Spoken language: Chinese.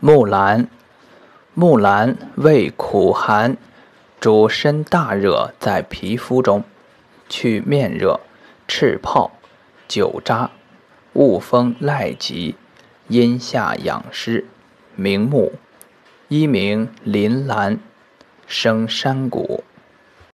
木兰，木兰味苦寒，主身大热在皮肤中，去面热、赤泡、酒渣，恶风赖疾，阴下养湿，明目，一名林兰，生山谷。